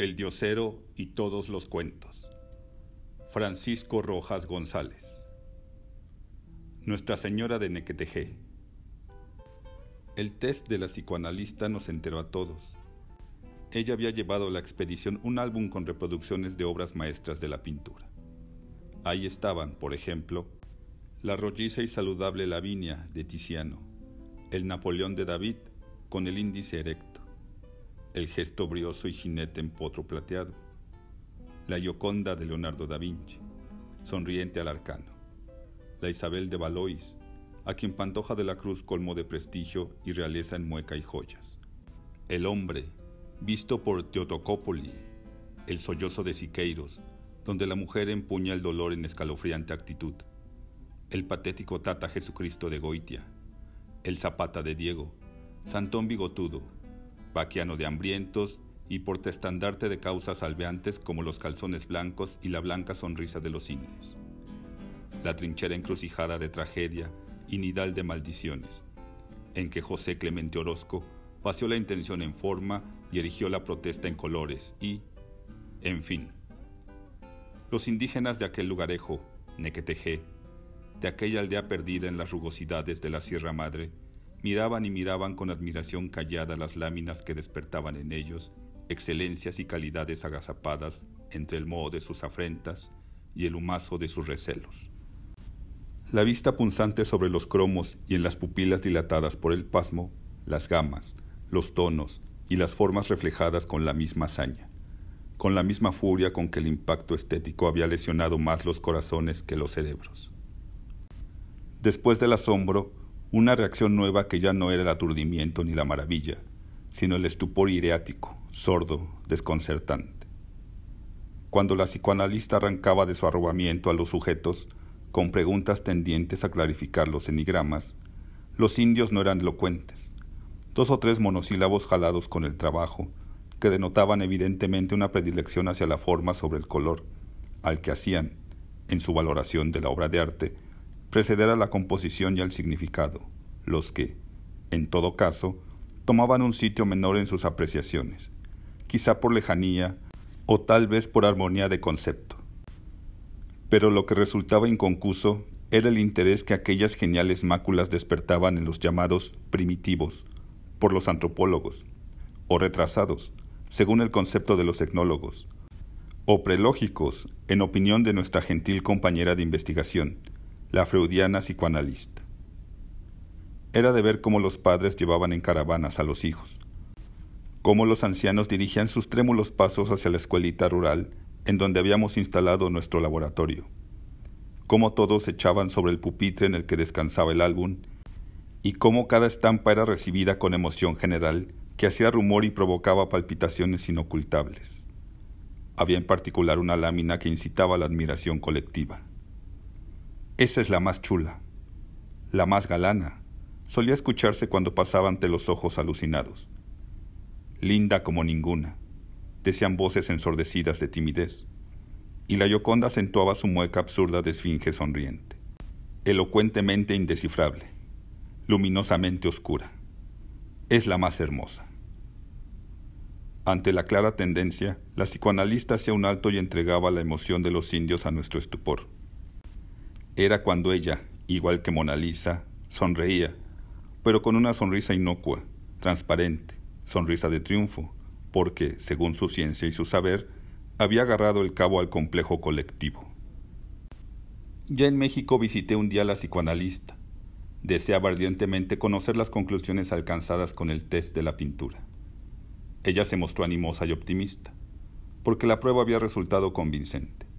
El Diosero y todos los cuentos. Francisco Rojas González. Nuestra Señora de Nequetejé. El test de la psicoanalista nos enteró a todos. Ella había llevado a la expedición un álbum con reproducciones de obras maestras de la pintura. Ahí estaban, por ejemplo, la rolliza y saludable Lavinia de Tiziano, el Napoleón de David con el índice erecto, el gesto brioso y jinete en potro plateado, la Gioconda de Leonardo da Vinci, sonriente al arcano, la Isabel de Valois, a quien Pantoja de la Cruz colmó de prestigio y realeza en mueca y joyas, el hombre, visto por Teotocópoli, el sollozo de Siqueiros, donde la mujer empuña el dolor en escalofriante actitud, el patético Tata Jesucristo de Goitia, el Zapata de Diego, Santón bigotudo, vaquiano de hambrientos y portestandarte de causas albeantes como los calzones blancos y la blanca sonrisa de los indios. La trinchera encrucijada de tragedia y nidal de maldiciones, en que José Clemente Orozco paseó la intención en forma y erigió la protesta en colores y, en fin, los indígenas de aquel lugarejo, Nequetejé, de aquella aldea perdida en las rugosidades de la Sierra Madre, miraban y miraban con admiración callada las láminas que despertaban en ellos excelencias y calidades agazapadas entre el moho de sus afrentas y el humazo de sus recelos. La vista punzante sobre los cromos y en las pupilas dilatadas por el pasmo, las gamas, los tonos y las formas reflejadas con la misma hazaña, con la misma furia con que el impacto estético había lesionado más los corazones que los cerebros. Después del asombro, una reacción nueva que ya no era el aturdimiento ni la maravilla, sino el estupor ireático, sordo, desconcertante. Cuando la psicoanalista arrancaba de su arrobamiento a los sujetos, con preguntas tendientes a clarificar los enigramas, los indios no eran elocuentes. Dos o tres monosílabos jalados con el trabajo, que denotaban evidentemente una predilección hacia la forma sobre el color, al que hacían, en su valoración de la obra de arte, preceder a la composición y al significado, los que, en todo caso, tomaban un sitio menor en sus apreciaciones, quizá por lejanía o tal vez por armonía de concepto. Pero lo que resultaba inconcuso era el interés que aquellas geniales máculas despertaban en los llamados primitivos, por los antropólogos, o retrasados, según el concepto de los etnólogos, o prelógicos, en opinión de nuestra gentil compañera de investigación, la freudiana psicoanalista. Era de ver cómo los padres llevaban en caravanas a los hijos, cómo los ancianos dirigían sus trémulos pasos hacia la escuelita rural en donde habíamos instalado nuestro laboratorio, cómo todos echaban sobre el pupitre en el que descansaba el álbum, y cómo cada estampa era recibida con emoción general que hacía rumor y provocaba palpitaciones inocultables. Había en particular una lámina que incitaba a la admiración colectiva. Esa es la más chula, la más galana, solía escucharse cuando pasaba ante los ojos alucinados. Linda como ninguna, decían voces ensordecidas de timidez, y la Yoconda acentuaba su mueca absurda de esfinge sonriente, elocuentemente indescifrable, luminosamente oscura. Es la más hermosa. Ante la clara tendencia, la psicoanalista hacía un alto y entregaba la emoción de los indios a nuestro estupor era cuando ella, igual que Mona Lisa, sonreía, pero con una sonrisa inocua, transparente, sonrisa de triunfo, porque, según su ciencia y su saber, había agarrado el cabo al complejo colectivo. Ya en México visité un día a la psicoanalista. Deseaba ardientemente conocer las conclusiones alcanzadas con el test de la pintura. Ella se mostró animosa y optimista, porque la prueba había resultado convincente.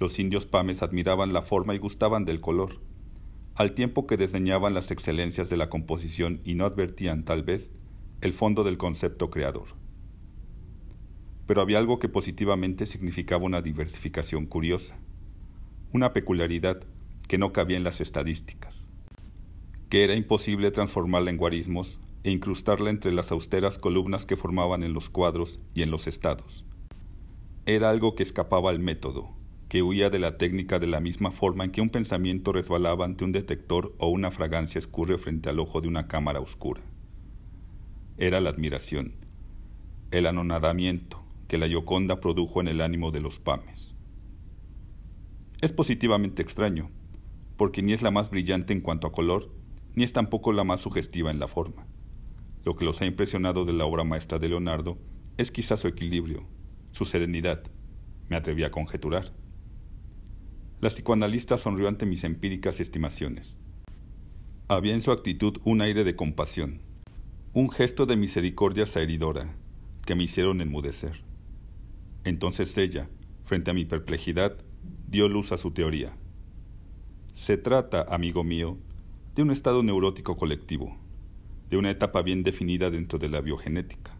Los indios pames admiraban la forma y gustaban del color, al tiempo que desdeñaban las excelencias de la composición y no advertían, tal vez, el fondo del concepto creador. Pero había algo que positivamente significaba una diversificación curiosa, una peculiaridad que no cabía en las estadísticas, que era imposible transformarla en guarismos e incrustarla entre las austeras columnas que formaban en los cuadros y en los estados. Era algo que escapaba al método, que huía de la técnica de la misma forma en que un pensamiento resbalaba ante un detector o una fragancia escurre frente al ojo de una cámara oscura. Era la admiración, el anonadamiento, que la Gioconda produjo en el ánimo de los Pames. Es positivamente extraño, porque ni es la más brillante en cuanto a color, ni es tampoco la más sugestiva en la forma. Lo que los ha impresionado de la obra maestra de Leonardo es quizá su equilibrio, su serenidad, me atreví a conjeturar. La psicoanalista sonrió ante mis empíricas estimaciones. Había en su actitud un aire de compasión, un gesto de misericordia saeridora, que me hicieron enmudecer. Entonces ella, frente a mi perplejidad, dio luz a su teoría. Se trata, amigo mío, de un estado neurótico colectivo, de una etapa bien definida dentro de la biogenética.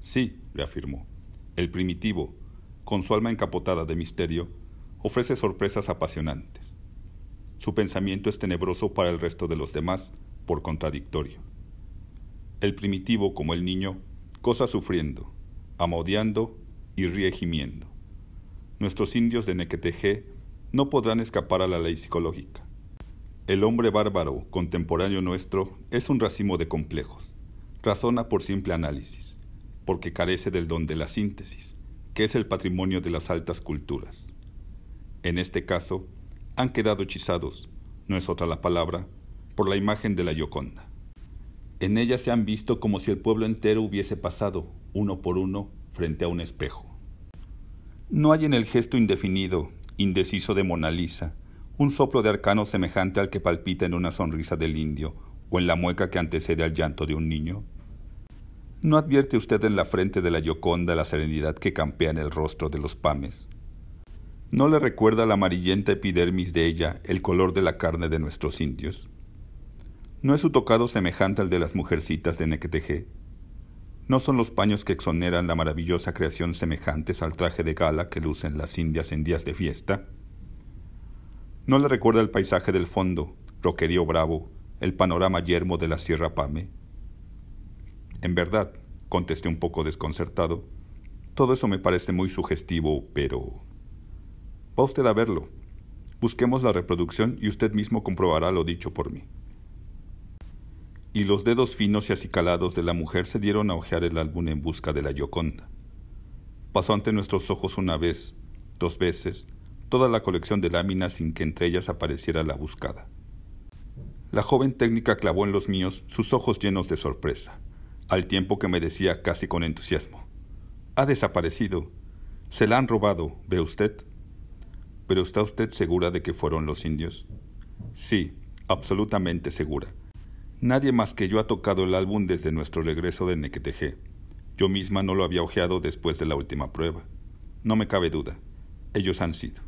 Sí, reafirmó, el primitivo, con su alma encapotada de misterio, ofrece sorpresas apasionantes. Su pensamiento es tenebroso para el resto de los demás, por contradictorio. El primitivo, como el niño, goza sufriendo, amodeando y ríe gimiendo. Nuestros indios de Nequeteje no podrán escapar a la ley psicológica. El hombre bárbaro, contemporáneo nuestro, es un racimo de complejos. Razona por simple análisis, porque carece del don de la síntesis, que es el patrimonio de las altas culturas. En este caso, han quedado hechizados, no es otra la palabra, por la imagen de la Gioconda. En ella se han visto como si el pueblo entero hubiese pasado, uno por uno, frente a un espejo. No hay en el gesto indefinido, indeciso de Mona Lisa, un soplo de arcano semejante al que palpita en una sonrisa del indio o en la mueca que antecede al llanto de un niño? ¿No advierte usted en la frente de la Yoconda la serenidad que campea en el rostro de los pames? ¿No le recuerda la amarillenta epidermis de ella el color de la carne de nuestros indios? ¿No es su tocado semejante al de las mujercitas de Nequeteje? ¿No son los paños que exoneran la maravillosa creación semejantes al traje de gala que lucen las indias en días de fiesta? ¿No le recuerda el paisaje del fondo, roquerío bravo, el panorama yermo de la Sierra Pame? En verdad, contesté un poco desconcertado, todo eso me parece muy sugestivo, pero... Va usted a verlo. Busquemos la reproducción y usted mismo comprobará lo dicho por mí. Y los dedos finos y acicalados de la mujer se dieron a hojear el álbum en busca de la Gioconda. Pasó ante nuestros ojos una vez, dos veces, toda la colección de láminas sin que entre ellas apareciera la buscada. La joven técnica clavó en los míos sus ojos llenos de sorpresa, al tiempo que me decía casi con entusiasmo, Ha desaparecido. Se la han robado, ¿ve usted? ¿Pero está usted segura de que fueron los indios? Sí, absolutamente segura. Nadie más que yo ha tocado el álbum desde nuestro regreso de Nequeteje. Yo misma no lo había ojeado después de la última prueba. No me cabe duda. Ellos han sido.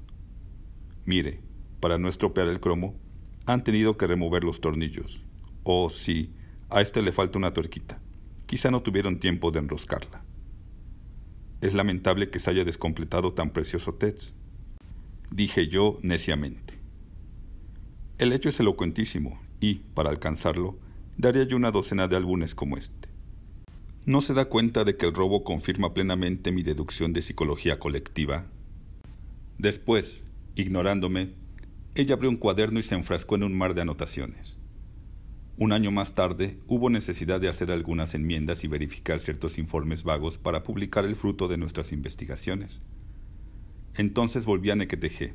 Mire, para no estropear el cromo, han tenido que remover los tornillos. Oh, sí, a este le falta una tuerquita. Quizá no tuvieron tiempo de enroscarla. Es lamentable que se haya descompletado tan precioso Tets, dije yo neciamente. El hecho es elocuentísimo y, para alcanzarlo, daría yo una docena de álbumes como este. ¿No se da cuenta de que el robo confirma plenamente mi deducción de psicología colectiva? Después, Ignorándome, ella abrió un cuaderno y se enfrascó en un mar de anotaciones. Un año más tarde hubo necesidad de hacer algunas enmiendas y verificar ciertos informes vagos para publicar el fruto de nuestras investigaciones. Entonces volví a Nequeteje.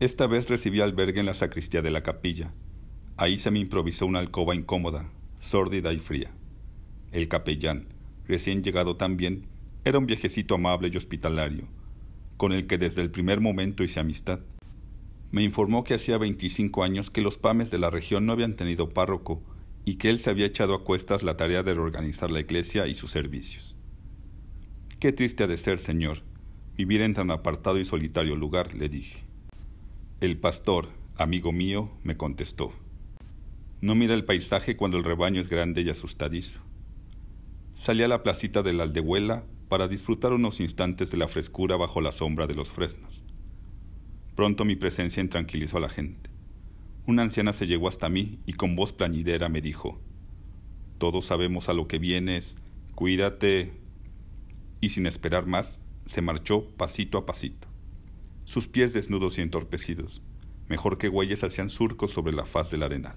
Esta vez recibí albergue en la sacristía de la capilla. Ahí se me improvisó una alcoba incómoda, sórdida y fría. El capellán, recién llegado también, era un viejecito amable y hospitalario, con el que desde el primer momento hice amistad. Me informó que hacía 25 años que los PAMES de la región no habían tenido párroco y que él se había echado a cuestas la tarea de reorganizar la iglesia y sus servicios. Qué triste ha de ser, señor, vivir en tan apartado y solitario lugar, le dije. El pastor, amigo mío, me contestó. No mira el paisaje cuando el rebaño es grande y asustadizo. Salí a la placita de la aldehuela para disfrutar unos instantes de la frescura bajo la sombra de los fresnos. Pronto mi presencia intranquilizó a la gente. Una anciana se llegó hasta mí y con voz plañidera me dijo, Todos sabemos a lo que vienes, cuídate. Y sin esperar más, se marchó pasito a pasito. Sus pies desnudos y entorpecidos, mejor que huellas hacían surcos sobre la faz del arenal.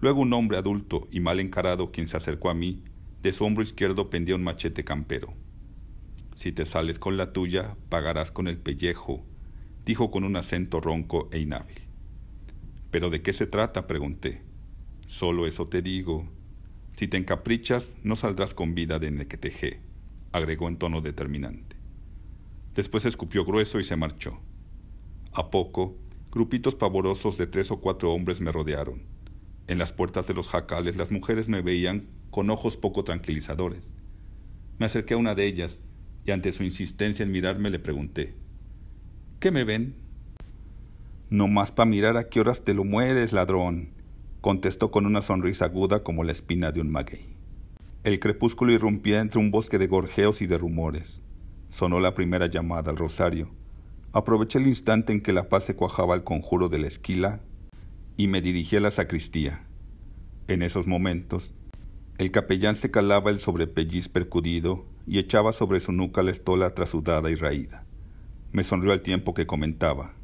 Luego un hombre adulto y mal encarado quien se acercó a mí de su hombro izquierdo pendía un machete campero. si te sales con la tuya, pagarás con el pellejo, dijo con un acento ronco e inhábil. ¿Pero de qué se trata? pregunté. Solo eso te digo. Si te encaprichas, no saldrás con vida de Nequetejé, agregó en tono determinante. Después escupió grueso y se marchó. A poco, grupitos pavorosos de tres o cuatro hombres me rodearon. En las puertas de los jacales las mujeres me veían con ojos poco tranquilizadores. Me acerqué a una de ellas y ante su insistencia en mirarme le pregunté, ¿Qué me ven? No más para mirar a qué horas te lo mueres, ladrón, contestó con una sonrisa aguda como la espina de un maguey. El crepúsculo irrumpía entre un bosque de gorjeos y de rumores. Sonó la primera llamada al rosario. Aproveché el instante en que la paz se cuajaba al conjuro de la esquila y me dirigí a la sacristía. En esos momentos, el capellán se calaba el sobrepelliz percudido y echaba sobre su nuca la estola trasudada y raída. Me sonrió al tiempo que comentaba.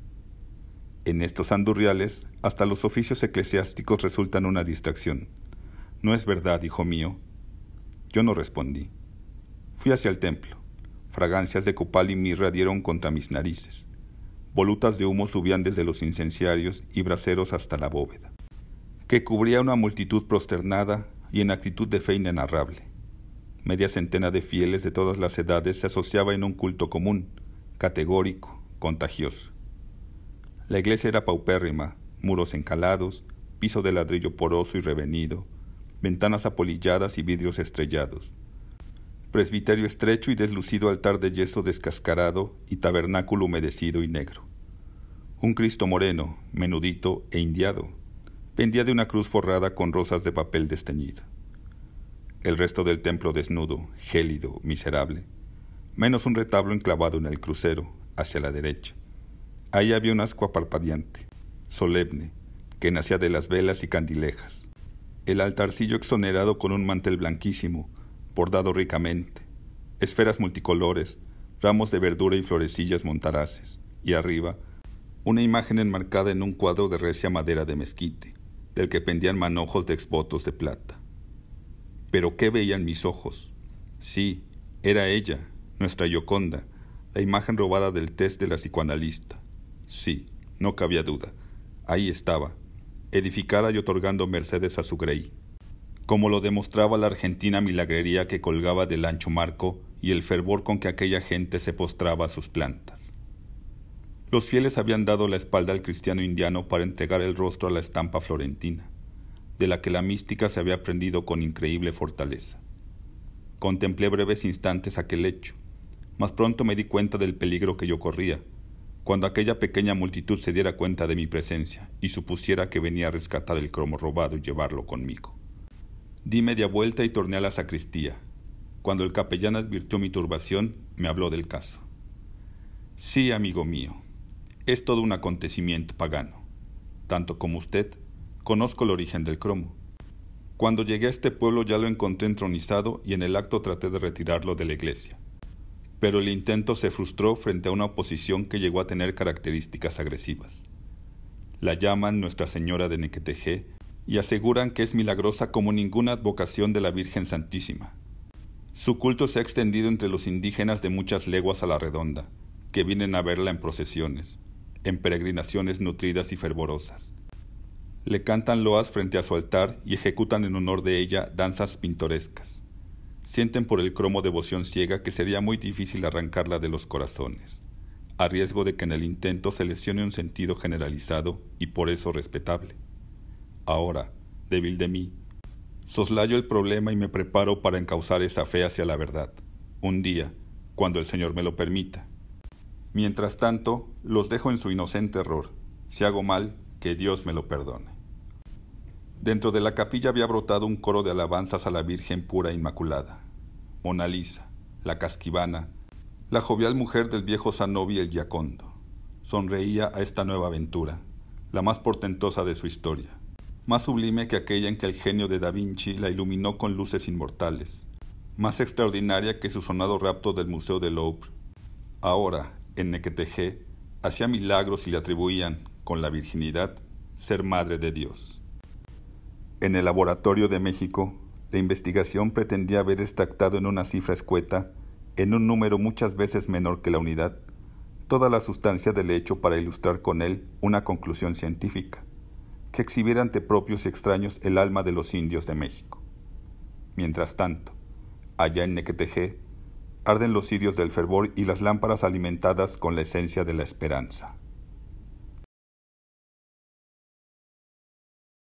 En estos andurriales, hasta los oficios eclesiásticos resultan una distracción. No es verdad, hijo mío. Yo no respondí. Fui hacia el templo. Fragancias de copal y mirra dieron contra mis narices. Volutas de humo subían desde los incenciarios y braseros hasta la bóveda, que cubría una multitud prosternada y en actitud de fe inenarrable. Media centena de fieles de todas las edades se asociaba en un culto común, categórico, contagioso. La iglesia era paupérrima, muros encalados, piso de ladrillo poroso y revenido, ventanas apolilladas y vidrios estrellados presbiterio estrecho y deslucido altar de yeso descascarado y tabernáculo humedecido y negro. Un Cristo moreno, menudito e indiado, pendía de una cruz forrada con rosas de papel desteñido. El resto del templo desnudo, gélido, miserable, menos un retablo enclavado en el crucero, hacia la derecha. Ahí había un ascua parpadeante, solemne, que nacía de las velas y candilejas. El altarcillo exonerado con un mantel blanquísimo, bordado ricamente, esferas multicolores, ramos de verdura y florecillas montaraces, y arriba, una imagen enmarcada en un cuadro de recia madera de mezquite, del que pendían manojos de exvotos de plata. Pero ¿qué veían mis ojos? Sí, era ella, nuestra Yoconda, la imagen robada del test de la psicoanalista. Sí, no cabía duda. Ahí estaba, edificada y otorgando mercedes a su grey como lo demostraba la argentina milagrería que colgaba del ancho marco y el fervor con que aquella gente se postraba a sus plantas. Los fieles habían dado la espalda al cristiano indiano para entregar el rostro a la estampa florentina, de la que la mística se había aprendido con increíble fortaleza. Contemplé breves instantes aquel hecho, mas pronto me di cuenta del peligro que yo corría, cuando aquella pequeña multitud se diera cuenta de mi presencia y supusiera que venía a rescatar el cromo robado y llevarlo conmigo. Di media vuelta y torné a la sacristía. Cuando el capellán advirtió mi turbación, me habló del caso. Sí, amigo mío, es todo un acontecimiento pagano. Tanto como usted, conozco el origen del cromo. Cuando llegué a este pueblo ya lo encontré entronizado y en el acto traté de retirarlo de la iglesia. Pero el intento se frustró frente a una oposición que llegó a tener características agresivas. La llaman Nuestra Señora de Nequetejé y aseguran que es milagrosa como ninguna advocación de la Virgen Santísima. Su culto se ha extendido entre los indígenas de muchas leguas a la redonda, que vienen a verla en procesiones, en peregrinaciones nutridas y fervorosas. Le cantan loas frente a su altar y ejecutan en honor de ella danzas pintorescas. Sienten por el cromo devoción ciega que sería muy difícil arrancarla de los corazones, a riesgo de que en el intento se lesione un sentido generalizado y por eso respetable. Ahora, débil de mí, soslayo el problema y me preparo para encauzar esa fe hacia la verdad, un día, cuando el Señor me lo permita. Mientras tanto, los dejo en su inocente error. Si hago mal, que Dios me lo perdone. Dentro de la capilla había brotado un coro de alabanzas a la Virgen pura e Inmaculada. Mona Lisa, la casquivana, la jovial mujer del viejo Sanobi el Giacondo. Sonreía a esta nueva aventura, la más portentosa de su historia más sublime que aquella en que el genio de Da Vinci la iluminó con luces inmortales, más extraordinaria que su sonado rapto del Museo de Louvre. Ahora, en Nequetejé, hacía milagros y le atribuían, con la virginidad, ser madre de Dios. En el laboratorio de México, la investigación pretendía haber extractado en una cifra escueta en un número muchas veces menor que la unidad, toda la sustancia del hecho para ilustrar con él una conclusión científica, que exhibiera ante propios y extraños el alma de los indios de México. Mientras tanto, allá en Nequetejé, arden los cirios del fervor y las lámparas alimentadas con la esencia de la esperanza.